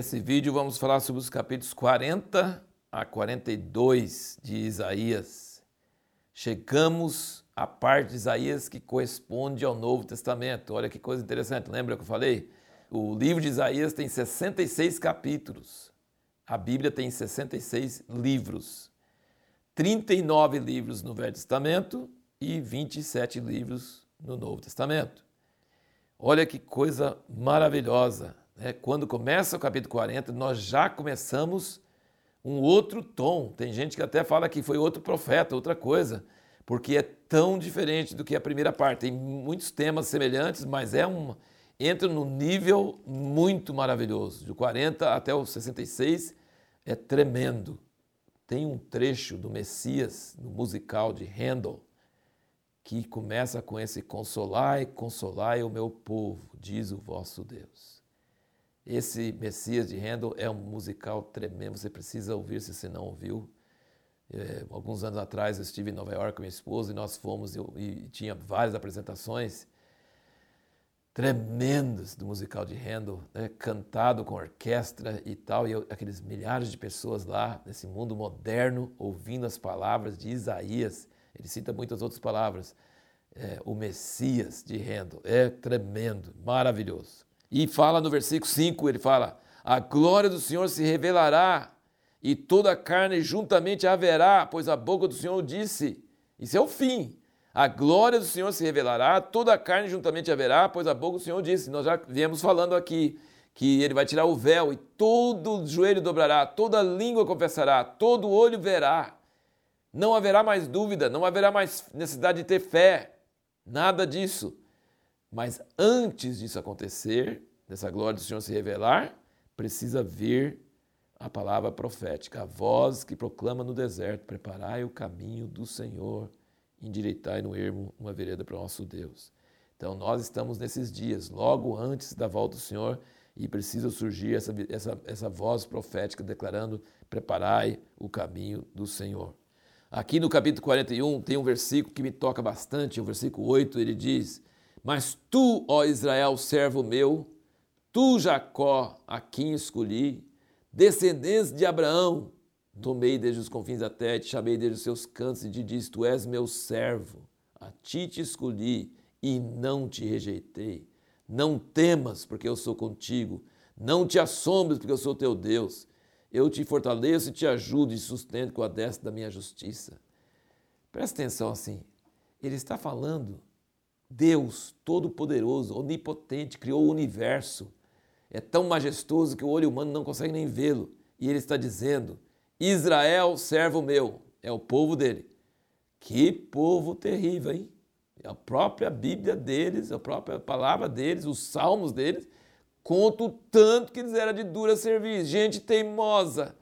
Nesse vídeo vamos falar sobre os capítulos 40 a 42 de Isaías. Chegamos à parte de Isaías que corresponde ao Novo Testamento. Olha que coisa interessante, lembra que eu falei? O livro de Isaías tem 66 capítulos. A Bíblia tem 66 livros. 39 livros no Velho Testamento e 27 livros no Novo Testamento. Olha que coisa maravilhosa. Né? Quando começa o capítulo 40, nós já começamos um outro tom. Tem gente que até fala que foi outro profeta, outra coisa, porque é tão diferente do que a primeira parte. Tem muitos temas semelhantes, mas é um entra num nível muito maravilhoso. Do 40 até o 66 é tremendo. Tem um trecho do Messias, no musical de Handel, que começa com esse consolai, consolai o meu povo, diz o vosso Deus. Esse Messias de Handel é um musical tremendo, você precisa ouvir se você não ouviu. É, alguns anos atrás eu estive em Nova York com minha esposa e nós fomos e, e tinha várias apresentações tremendas do musical de Handel, né, cantado com orquestra e tal, e eu, aqueles milhares de pessoas lá, nesse mundo moderno, ouvindo as palavras de Isaías. Ele cita muitas outras palavras. É, o Messias de Handel. É tremendo, maravilhoso. E fala no versículo 5, ele fala: A glória do Senhor se revelará, e toda a carne juntamente haverá, pois a boca do Senhor disse. Isso é o fim. A glória do Senhor se revelará, toda a carne juntamente haverá, pois a boca do Senhor disse. Nós já viemos falando aqui que ele vai tirar o véu e todo joelho dobrará, toda língua confessará, todo olho verá. Não haverá mais dúvida, não haverá mais necessidade de ter fé, nada disso. Mas antes disso acontecer, dessa glória do Senhor se revelar, precisa vir a palavra profética, a voz que proclama no deserto: preparai o caminho do Senhor endireitai no ermo uma vereda para o nosso Deus. Então nós estamos nesses dias, logo antes da volta do Senhor, e precisa surgir essa, essa, essa voz profética declarando: preparai o caminho do Senhor. Aqui no capítulo 41 tem um versículo que me toca bastante, o versículo 8, ele diz: Mas tu, ó Israel, servo meu, tu, Jacó, a quem escolhi, descendentes de Abraão, Tomei desde os confins da terra, te chamei desde os seus cantos e te disse: Tu és meu servo, a ti te escolhi e não te rejeitei. Não temas, porque eu sou contigo. Não te assombres, porque eu sou teu Deus. Eu te fortaleço e te ajudo e sustento com a destra da minha justiça. Presta atenção assim. Ele está falando, Deus Todo-Poderoso, Onipotente, criou o universo. É tão majestoso que o olho humano não consegue nem vê-lo. E ele está dizendo: Israel, servo meu, é o povo dele. Que povo terrível, hein? A própria Bíblia deles, a própria palavra deles, os salmos deles, conta o tanto que eles eram de dura serviço. Gente teimosa,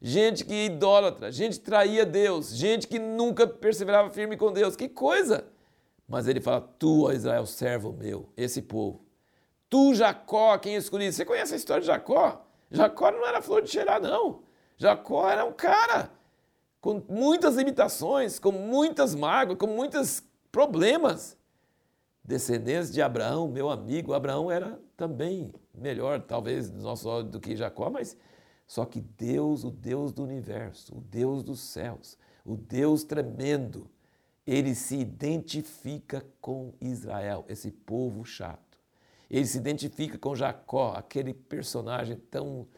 gente que idólatra, gente que traía Deus, gente que nunca perseverava firme com Deus. Que coisa! Mas ele fala: Tu, ó Israel, servo meu, esse povo. Tu, Jacó, quem escolhi. Você conhece a história de Jacó? Jacó não era flor de cheirar, não. Jacó era um cara com muitas limitações, com muitas mágoas, com muitos problemas. Descendentes de Abraão, meu amigo, Abraão era também melhor, talvez, nos nossos olhos do que Jacó, mas só que Deus, o Deus do universo, o Deus dos céus, o Deus tremendo, ele se identifica com Israel, esse povo chato. Ele se identifica com Jacó, aquele personagem tão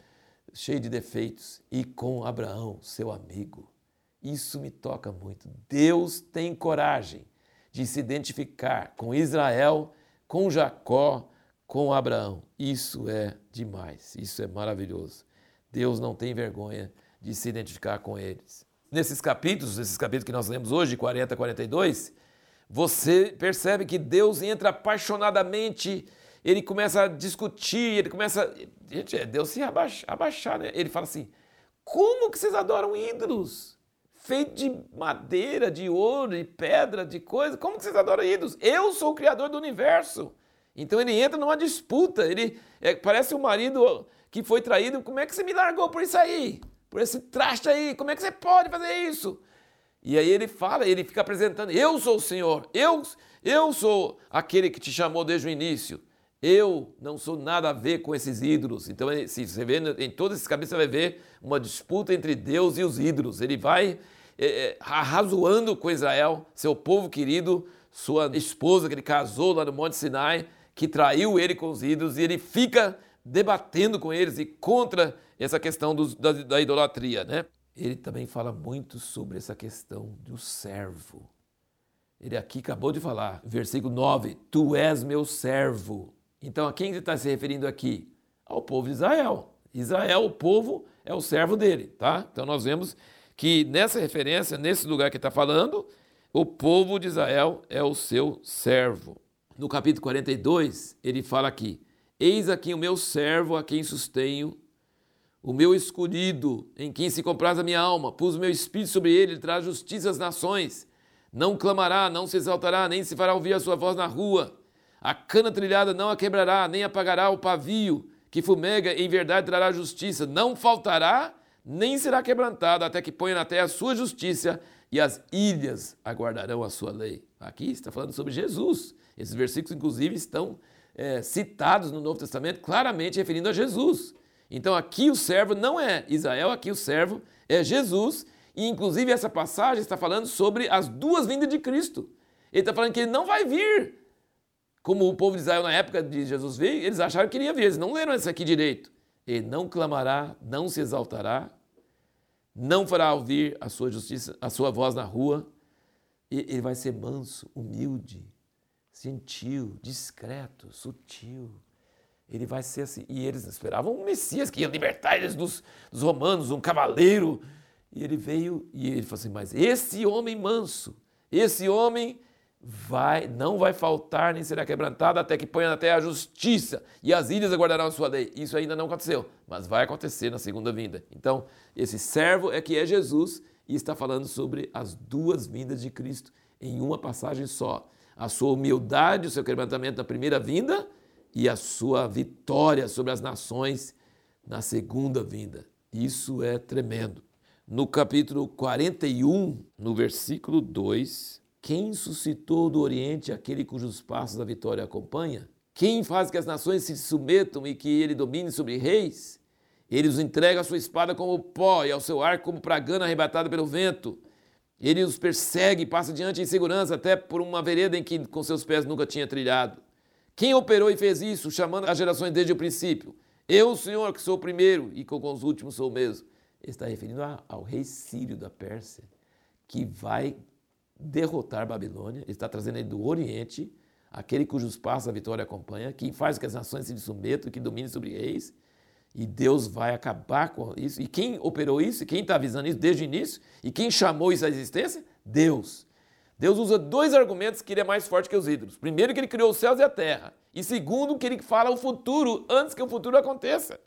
cheio de defeitos, e com Abraão, seu amigo. Isso me toca muito. Deus tem coragem de se identificar com Israel, com Jacó, com Abraão. Isso é demais, isso é maravilhoso. Deus não tem vergonha de se identificar com eles. Nesses capítulos, esses capítulos que nós lemos hoje, 40 a 42, você percebe que Deus entra apaixonadamente ele começa a discutir, ele começa. Gente, é Deus se abaixar, abaixar, né? Ele fala assim: como que vocês adoram ídolos? Feito de madeira, de ouro, de pedra, de coisa. Como que vocês adoram ídolos? Eu sou o criador do universo. Então ele entra numa disputa. Ele é, parece um marido que foi traído. Como é que você me largou por isso aí? Por esse traste aí? Como é que você pode fazer isso? E aí ele fala, ele fica apresentando: Eu sou o Senhor, eu, eu sou aquele que te chamou desde o início. Eu não sou nada a ver com esses ídolos. Então, se você vê em todos esses capítulos, você vai ver uma disputa entre Deus e os ídolos. Ele vai é, é, arrazoando com Israel, seu povo querido, sua esposa que ele casou lá no Monte Sinai, que traiu ele com os ídolos, e ele fica debatendo com eles e contra essa questão do, da, da idolatria. Né? Ele também fala muito sobre essa questão do servo. Ele aqui acabou de falar, versículo 9: Tu és meu servo. Então, a quem ele está se referindo aqui? Ao povo de Israel. Israel, o povo, é o servo dele, tá? Então, nós vemos que nessa referência, nesse lugar que está falando, o povo de Israel é o seu servo. No capítulo 42, ele fala aqui: Eis aqui o meu servo a quem sustenho, o meu escolhido, em quem se compraz a minha alma. Pus o meu espírito sobre ele, ele traz justiça às nações. Não clamará, não se exaltará, nem se fará ouvir a sua voz na rua. A cana trilhada não a quebrará, nem apagará o pavio que fumega, em verdade trará justiça. Não faltará, nem será quebrantado, até que ponha na terra a sua justiça e as ilhas aguardarão a sua lei. Aqui está falando sobre Jesus. Esses versículos, inclusive, estão é, citados no Novo Testamento, claramente referindo a Jesus. Então aqui o servo não é Israel, aqui o servo é Jesus, e inclusive essa passagem está falando sobre as duas vindas de Cristo. Ele está falando que ele não vai vir. Como o povo de Israel na época de Jesus veio, eles acharam que ele ia vir, eles não leram isso aqui direito. Ele não clamará, não se exaltará, não fará ouvir a sua justiça, a sua voz na rua. Ele vai ser manso, humilde, gentil, discreto, sutil. Ele vai ser assim. E eles esperavam um Messias que ia libertar eles dos, dos romanos, um cavaleiro e ele veio e ele falou assim: Mas esse homem manso, esse homem vai, não vai faltar nem será quebrantado até que ponha na terra a justiça e as ilhas aguardarão a sua lei. Isso ainda não aconteceu, mas vai acontecer na segunda vinda. Então, esse servo é que é Jesus e está falando sobre as duas vindas de Cristo em uma passagem só. A sua humildade, o seu quebrantamento na primeira vinda e a sua vitória sobre as nações na segunda vinda. Isso é tremendo no capítulo 41, no versículo 2, quem suscitou do Oriente aquele cujos passos a vitória acompanha? Quem faz que as nações se submetam e que ele domine sobre reis? Ele os entrega a sua espada como pó e ao seu arco como pragana arrebatada pelo vento. Ele os persegue e passa diante em segurança, até por uma vereda em que com seus pés nunca tinha trilhado. Quem operou e fez isso, chamando as gerações desde o princípio? Eu, Senhor, que sou o primeiro e com os últimos sou o mesmo. Ele está referindo ao rei sírio da Pérsia, que vai derrotar Babilônia. Ele está trazendo ele do Oriente, aquele cujos passos a vitória acompanha, que faz que as nações se submetam, que domine sobre reis. E Deus vai acabar com isso. E quem operou isso? Quem está avisando isso desde o início? E quem chamou isso à existência? Deus. Deus usa dois argumentos que ele é mais forte que os ídolos. Primeiro, que ele criou os céus e a terra. E segundo, que ele fala o futuro antes que o futuro aconteça.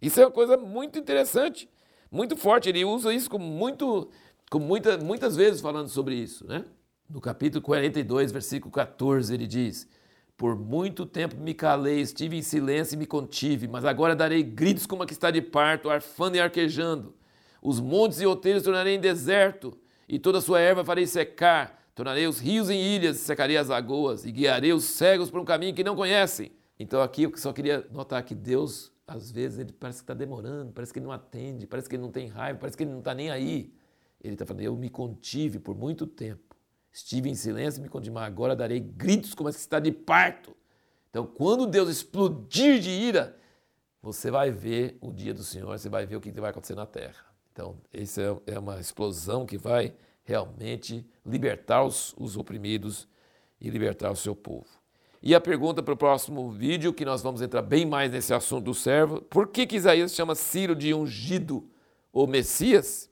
Isso é uma coisa muito interessante muito forte. Ele usa isso como muito, muita, muitas vezes falando sobre isso, né? No capítulo 42, versículo 14, ele diz: Por muito tempo me calei, estive em silêncio e me contive, mas agora darei gritos como a que está de parto, arfando e arquejando. Os montes e outeiros tornarei em deserto, e toda a sua erva farei secar. Tornarei os rios em ilhas, secarei as lagoas, e guiarei os cegos por um caminho que não conhecem. Então aqui eu só queria notar que Deus às vezes ele parece que está demorando, parece que ele não atende, parece que ele não tem raiva, parece que ele não está nem aí. Ele está falando, eu me contive por muito tempo, estive em silêncio, me contive, mas agora darei gritos como se está de parto. Então, quando Deus explodir de ira, você vai ver o dia do Senhor, você vai ver o que vai acontecer na terra. Então, essa é, é uma explosão que vai realmente libertar os, os oprimidos e libertar o seu povo. E a pergunta para o próximo vídeo, que nós vamos entrar bem mais nesse assunto do servo, por que, que Isaías chama Ciro de ungido ou Messias?